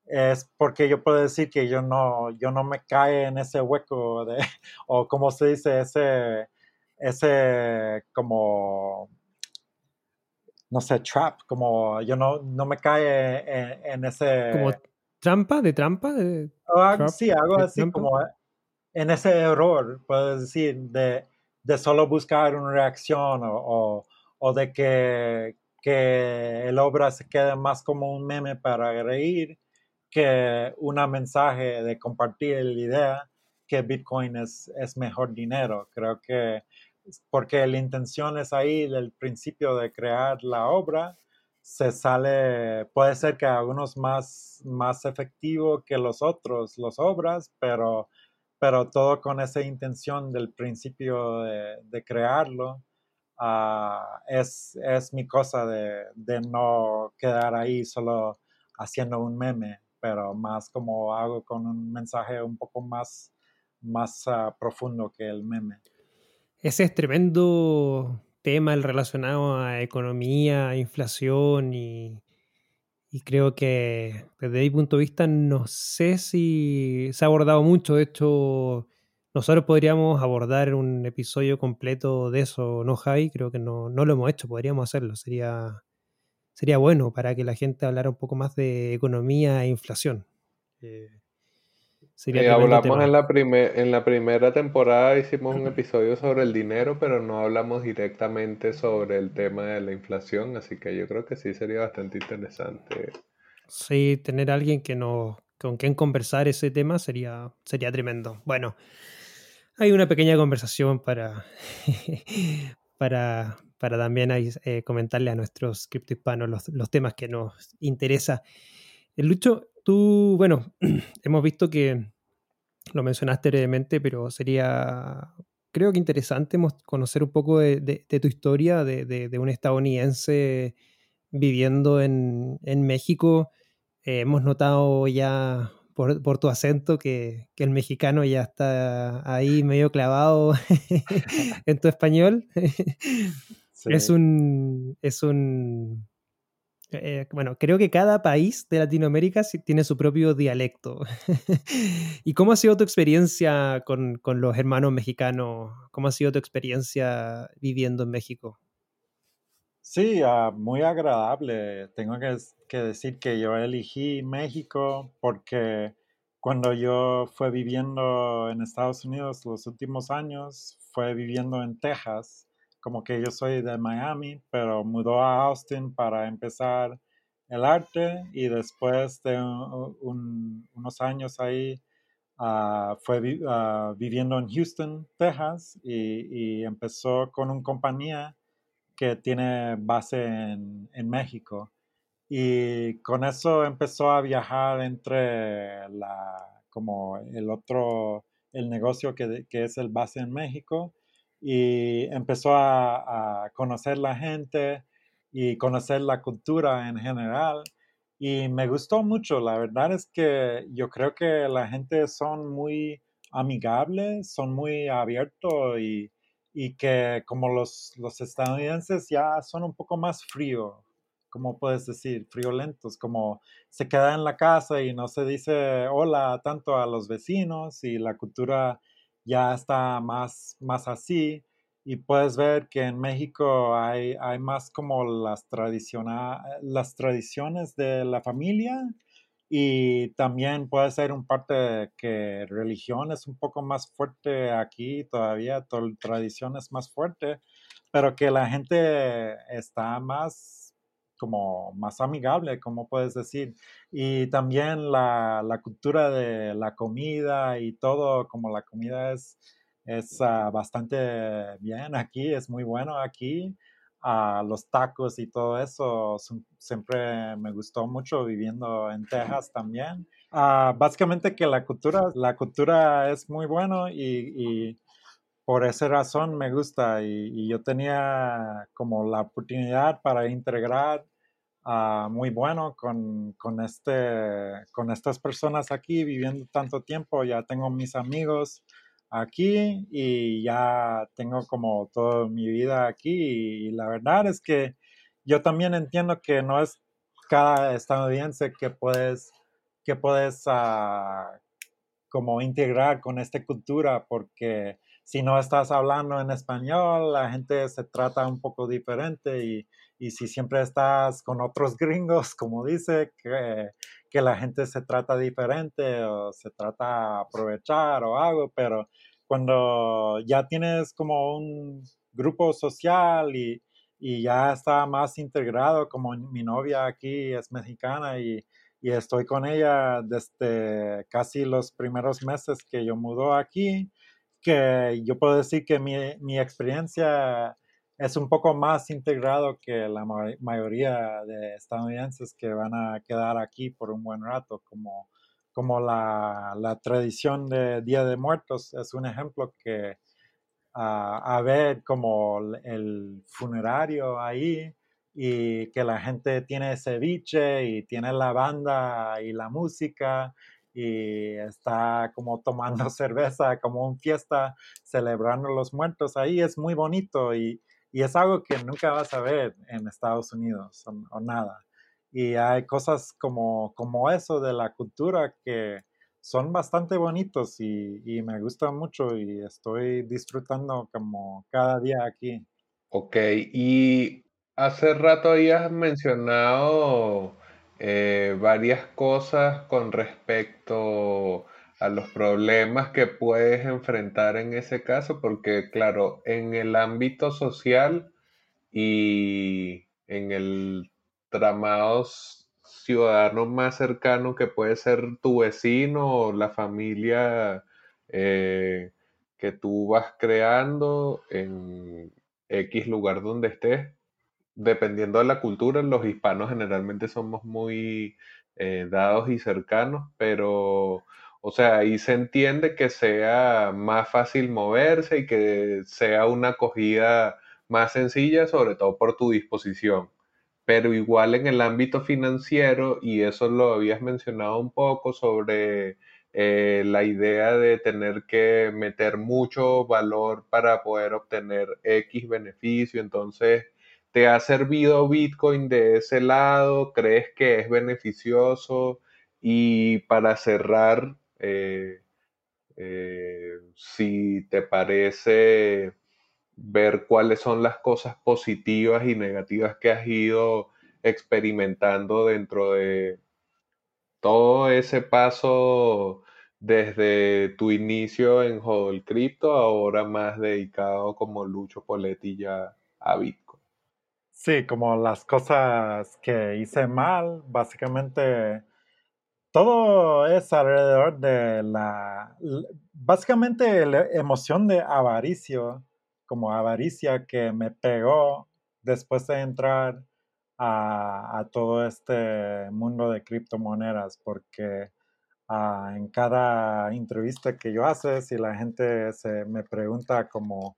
[SPEAKER 3] es porque yo puedo decir que yo no, yo no me cae en ese hueco de, o como se dice, ese, ese como, no sé, trap, como yo no, no me cae en, ese...
[SPEAKER 2] ¿Como trampa? ¿De trampa? De
[SPEAKER 3] sí, algo así como en ese error, puedo decir, de, de solo buscar una reacción o o de que, que el obra se quede más como un meme para reír que un mensaje de compartir la idea que Bitcoin es, es mejor dinero. Creo que porque la intención es ahí, del principio de crear la obra, se sale, puede ser que algunos más, más efectivo que los otros, las obras, pero, pero todo con esa intención del principio de, de crearlo Ah, es, es, mi cosa de, de, no quedar ahí solo haciendo un meme, pero más como hago con un mensaje un poco más, más uh, profundo que el meme.
[SPEAKER 2] Ese es tremendo tema el relacionado a economía, inflación y, y creo que desde mi punto de vista no sé si se ha abordado mucho. De hecho, nosotros podríamos abordar un episodio completo de eso, ¿no, Javi? Creo que no, no lo hemos hecho, podríamos hacerlo. Sería, sería bueno para que la gente hablara un poco más de economía e inflación. Eh,
[SPEAKER 1] sería hablamos en la, en la primera temporada, hicimos un episodio sobre el dinero, pero no hablamos directamente sobre el tema de la inflación, así que yo creo que sí sería bastante interesante.
[SPEAKER 2] Sí, tener a alguien que nos, con quien conversar ese tema sería, sería tremendo. Bueno, hay una pequeña conversación para, para, para también eh, comentarle a nuestros criptohispanos los, los temas que nos interesa. Lucho, tú, bueno, hemos visto que lo mencionaste brevemente, pero sería, creo que interesante conocer un poco de, de, tu historia, de, de, un estadounidense viviendo en, en México. Eh, hemos notado ya por, tu acento que, el mexicano ya está ahí medio clavado en tu español. Es un. Es un. Eh, bueno, creo que cada país de Latinoamérica tiene su propio dialecto. ¿Y cómo ha sido tu experiencia con, los hermanos mexicanos? ¿Cómo ha sido tu experiencia viviendo en México?
[SPEAKER 3] Sí, ah, muy agradable. Tengo que, que, decir que yo elegí México porque cuando yo fue viviendo en Estados Unidos los últimos años, fue viviendo en Texas, como que yo soy de Miami, pero mudó a Austin para empezar el arte y después de unos años ahí ah, fue ah, viviendo en Houston, Texas y, y empezó con una compañía que tiene base en, en, México. Y con eso empezó a viajar entre la, como el otro, el negocio que, que es el base en México y empezó a, conocer la gente y conocer la cultura en general. Y me gustó mucho, la verdad es que yo creo que la gente son muy amigables, son muy abiertos y, y que como los, los estadounidenses ya son un poco más fríos, como puedes decir, friolentos, como se queda en la casa y no se dice hola tanto a los vecinos y la cultura ya está más, más así. y puedes ver que en México hay, hay más como las, las tradiciones de la familia y también puede ser un parte que religión es un poco más fuerte aquí todavía, tradición es más fuerte, pero que la gente está más como más amigable, como puedes decir. Y también la, la cultura de la comida y todo, como la comida es, es ah, bastante bien aquí, es muy bueno aquí. Uh, los tacos y todo eso siempre me gustó mucho viviendo en Texas también. Uh, básicamente que la cultura, la cultura es muy bueno y, y por esa razón me gusta y, yo tenía como la oportunidad para integrar uh, muy bueno con, con, este, con estas personas aquí viviendo tanto tiempo. Ya tengo mis amigos aquí y ya tengo como toda mi vida aquí y la verdad es que yo también entiendo que no es cada estadounidense que puedes que puedes uh, como integrar con esta cultura porque si no estás hablando en español la gente se trata un poco diferente y, y si siempre estás con otros gringos como dice que, que la gente se trata diferente o se trata aprovechar o algo pero cuando ya tienes como un grupo social y, ya está más integrado, como mi novia aquí es mexicana y, estoy con ella desde casi los primeros meses que yo mudó aquí, que yo puedo decir que mi, experiencia es un poco más integrado que la mayoría de estadounidenses que van a quedar aquí por un buen rato, como como la, tradición de Día de Muertos es un ejemplo que a ver como el funerario ahí y que la gente tiene ceviche y tiene la banda y la música y está como tomando cerveza, como un fiesta, celebrando los muertos. Ahí es muy bonito y, es algo que nunca vas a ver en Estados Unidos o nada. Y hay cosas como, como eso de la cultura que son bastante bonitos y, y me gustan mucho y estoy disfrutando como cada día aquí.
[SPEAKER 1] Ok, y hace rato habías mencionado eh, varias cosas con respecto a los problemas que puedes enfrentar en ese caso, porque claro, en el ámbito social y en el tramados ciudadanos más cercanos que puede ser tu vecino o la familia eh, que tú vas creando en X lugar donde estés. Dependiendo de la cultura, los hispanos generalmente somos muy eh, dados y cercanos, pero, o sea, ahí se entiende que sea más fácil moverse y que sea una acogida más sencilla, sobre todo por tu disposición. Pero igual en el ámbito financiero, y eso lo habías mencionado un poco sobre eh, la idea de tener que meter mucho valor para poder obtener X beneficio, entonces, ¿te ha servido Bitcoin de ese lado? ¿Crees que es beneficioso? Y para cerrar, eh, eh, si te parece ver cuáles son las cosas positivas y negativas que has ido experimentando dentro de todo ese paso desde tu inicio en Hodl Crypto, ahora más dedicado como Lucho Poletti ya a Bitcoin.
[SPEAKER 3] Sí, como las cosas que hice mal, básicamente todo es alrededor de la, básicamente la emoción de avaricio como avaricia que me pegó después de entrar a, todo este mundo de criptomonedas, porque ah, en cada entrevista que yo hace, si la gente se me pregunta cómo,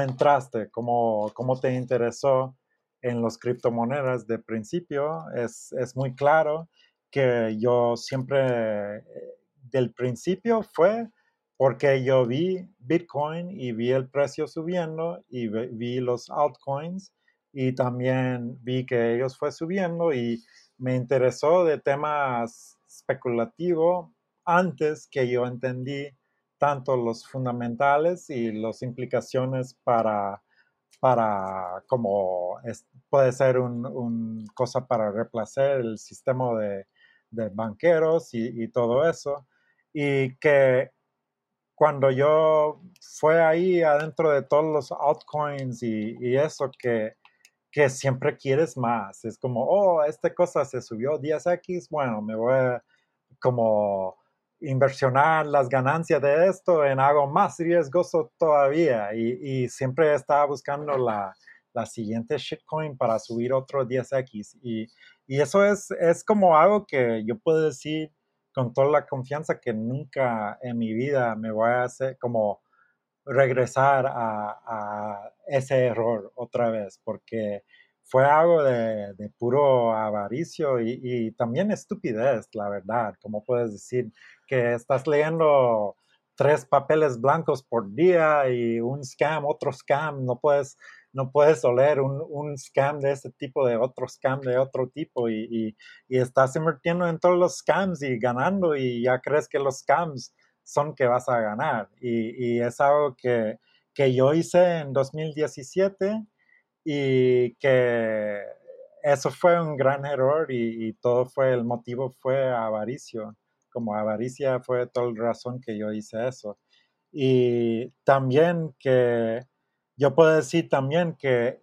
[SPEAKER 3] entraste, cómo, cómo te interesó en los criptomonedas de principio, es, es muy claro que yo siempre, eh, del principio fue porque yo vi Bitcoin y vi el precio subiendo y vi los altcoins y también vi que ellos fue subiendo y me interesó de temas especulativos antes que yo entendí tanto los fundamentales y las implicaciones para, para como puede ser una un cosa para reemplazar el sistema de, de banqueros y, y, todo eso. Y que cuando yo fue ahí adentro de todos los altcoins y, y eso, que, que siempre quieres más. Es como, oh, esta cosa se subió 10x, bueno, me voy como inversionar las ganancias de esto en algo más riesgoso todavía. Y, y siempre estaba buscando la, la, siguiente shitcoin para subir otro 10x. Y, y eso es, es como algo que yo puedo decir con toda la confianza que nunca en mi vida me voy a hacer como regresar a, ese error otra vez, porque fue algo de, puro avaricio y, también estupidez, la verdad. Como puedes decir que estás leyendo tres papeles blancos por día y un scam, otro scam, no puedes no puedes oler un, un, scam de ese tipo, de otro scam de otro tipo, y, estás invirtiendo en todos los scams y ganando, y ya crees que los scams son que vas a ganar. Y, y es algo que, que, yo hice en 2017 y que eso fue un gran error y, y, todo fue, el motivo fue avaricio. Como avaricia fue toda la razón que yo hice eso. Y también que yo puedo decir también que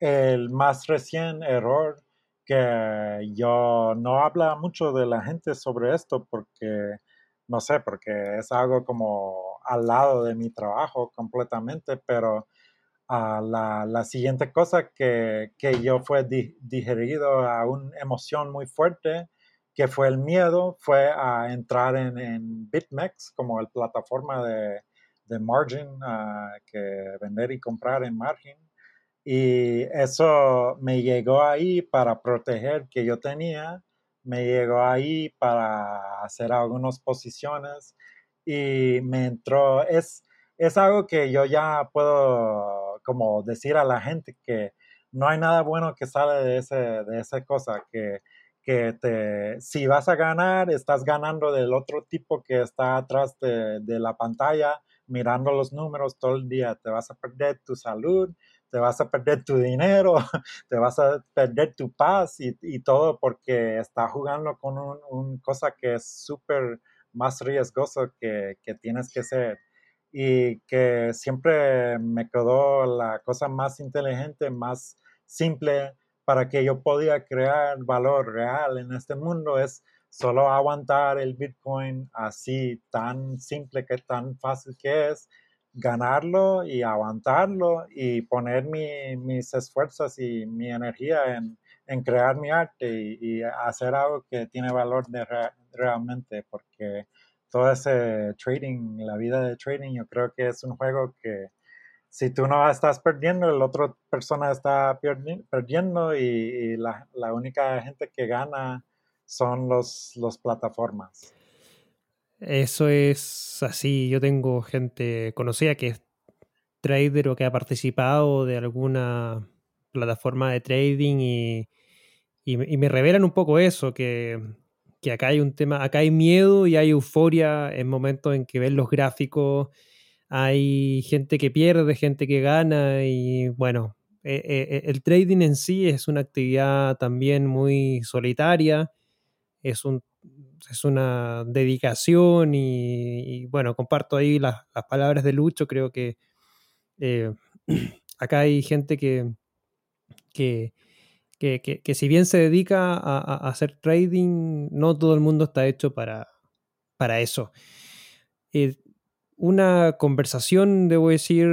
[SPEAKER 3] el más reciente error que yo no habla mucho de la gente sobre esto porque, no sé, porque es algo como al lado de mi trabajo completamente, pero uh, la, la, siguiente cosa que, que yo fue digerido a una emoción muy fuerte, que fue el miedo, fue a entrar en, en BitMEX como la plataforma de, de margin, uh, que vender y comprar en margin. Y eso me llegó ahí para proteger que yo tenía, me llegó ahí para hacer algunas posiciones y me entró, es, es algo que yo ya puedo como decir a la gente que no hay nada bueno que sale de, ese, de esa cosa, que, que te, si vas a ganar, estás ganando del otro tipo que está atrás de, la pantalla mirando los números todo el día, te vas a perder tu salud, te vas a perder tu dinero, te vas a perder tu paz y, todo porque estás jugando con una un cosa que es súper más riesgoso que, que, tienes que ser. Y que siempre me quedó la cosa más inteligente, más simple para que yo podía crear valor real en este mundo es solo aguantar el Bitcoin así tan simple que tan fácil que es, ganarlo y aguantarlo y poner mis esfuerzos y mi energía en, crear mi arte y, hacer algo que tiene valor realmente, porque todo ese trading, la vida de trading, yo creo que es un juego que si tú no estás perdiendo, la otra persona está perdiendo y, la, la única gente que gana son los, los plataformas.
[SPEAKER 2] Eso es así. Yo tengo gente conocida que es trader o que ha participado de alguna plataforma de trading y, y, me revelan un poco eso, que, que, acá hay un tema, acá hay miedo y hay euforia en momentos en que ven los gráficos, hay gente que pierde, gente que gana y bueno, eh, eh, el trading en sí es una actividad también muy solitaria es, un, es una dedicación y, bueno, comparto ahí las, palabras de Lucho, creo que eh, acá hay gente que, que, que, si bien se dedica a, hacer trading, no todo el mundo está hecho para, para eso. Eh, una conversación, debo decir,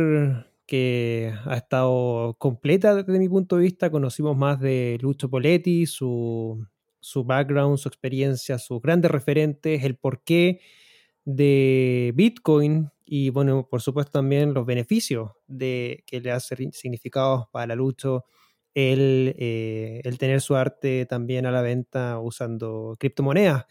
[SPEAKER 2] que ha estado completa desde mi punto de vista. Conocimos más de Lucho Poletti, su, su background, su experiencia, sus grandes referentes, el porqué de Bitcoin y, bueno, por supuesto también los beneficios de que le ha significado para Lucho el, eh, el tener su arte también a la venta usando criptomonedas.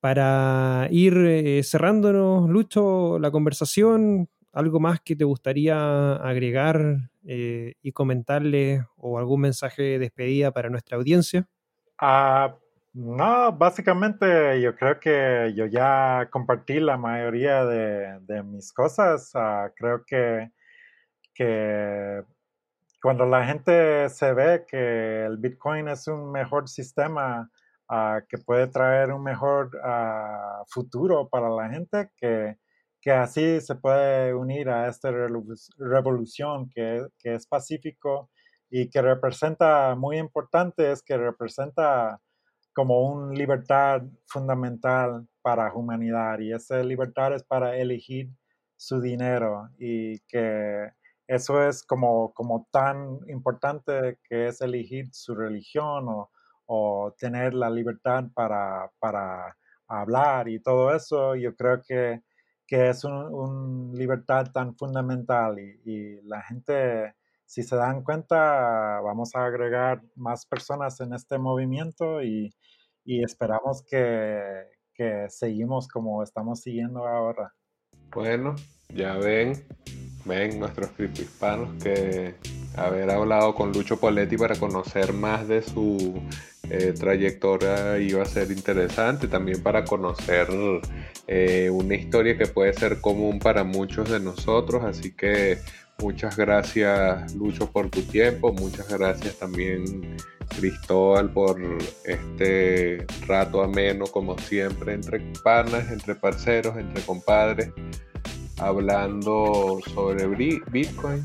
[SPEAKER 2] Para ir eh, cerrándonos, Lucho, la conversación, ¿algo más que te gustaría agregar eh, y comentarle o algún mensaje de despedida para nuestra audiencia?
[SPEAKER 3] Ah, No, básicamente yo creo que yo ya compartí la mayoría de, mis cosas. Ah, creo que, que cuando la gente se ve que el Bitcoin es un mejor sistema ah, que puede traer un mejor ah, futuro para la gente, que, que, así se puede unir a esta revolución que, que es pacífico y que representa, muy importante, es que representa como una libertad fundamental para la humanidad y esa libertad es para elegir su dinero y que eso es como, como tan importante que es elegir su religión o, tener la libertad para, para, hablar y todo eso, yo creo que, es una libertad tan fundamental y, y la gente si se dan cuenta, vamos a agregar más personas en este movimiento y, esperamos que, seguimos como estamos siguiendo ahora.
[SPEAKER 1] Bueno, ya ven, ven nuestros hispanos que haber hablado con Lucho Poletti para conocer más de su eh, trayectoria iba a ser interesante, también para conocer eh, una historia que puede ser común para muchos de nosotros, así que Muchas gracias Lucho por tu tiempo, muchas gracias también Cristóbal por este rato ameno como siempre entre panas, entre parceros, entre compadres, hablando sobre Bitcoin,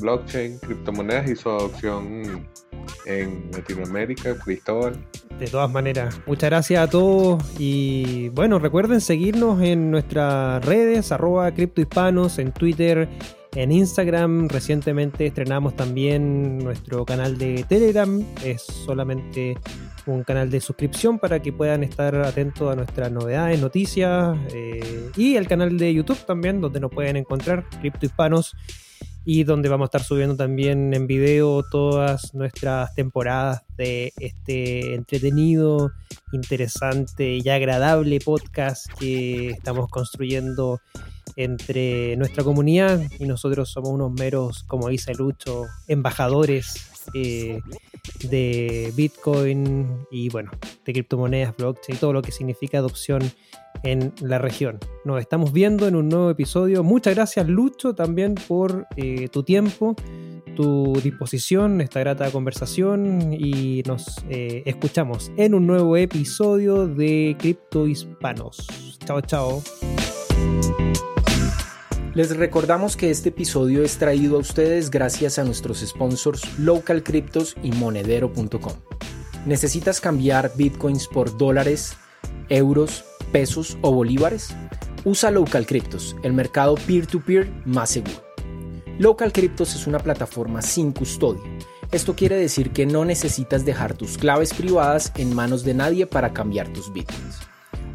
[SPEAKER 1] blockchain, criptomonedas y su adopción en Latinoamérica, Cristóbal.
[SPEAKER 2] De todas maneras, muchas gracias a todos y bueno, recuerden seguirnos en nuestras redes, arroba criptohispanos, en Twitter, en Instagram recientemente estrenamos también nuestro canal de Telegram. Es solamente un canal de suscripción para que puedan estar atentos a nuestras novedades, noticias eh, y el canal de YouTube también donde nos pueden encontrar Cripto Hispanos y donde vamos a estar subiendo también en video todas nuestras temporadas de este entretenido, interesante y agradable podcast que estamos construyendo entre nuestra comunidad. Y nosotros somos unos meros, como dice Lucho, embajadores eh, de Bitcoin y bueno, de criptomonedas, blockchain y todo lo que significa adopción en la región. Nos estamos viendo en un nuevo episodio. Muchas gracias Lucho también por eh, tu tiempo, tu disposición, esta grata conversación y nos eh, escuchamos en un nuevo episodio de Cripto Hispanos. Chao, chao.
[SPEAKER 4] Les recordamos que este episodio es traído a ustedes gracias a nuestros sponsors Local Cryptos y Monedero.com. ¿Necesitas cambiar bitcoins por dólares, euros, pesos o bolívares? Usa Local Cryptos, el mercado peer-to-peer más seguro. Local Cryptos es una plataforma sin custodia. Esto quiere decir que no necesitas dejar tus claves privadas en manos de nadie para cambiar tus bitcoins.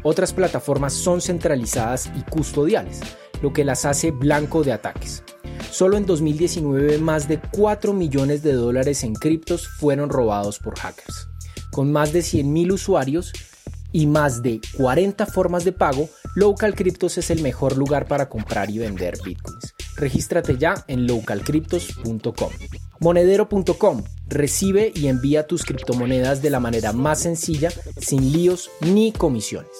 [SPEAKER 4] Otras plataformas son centralizadas y custodiales lo que las hace blanco de ataques. Solo en 2019 más de 4 millones de dólares en criptos fueron robados por hackers. Con más de 100.000 usuarios y más de 40 formas de pago, Local Cryptos es el mejor lugar para comprar y vender bitcoins. Regístrate ya en localcryptos.com. Monedero.com recibe y envía tus criptomonedas de la manera más sencilla, sin líos ni comisiones.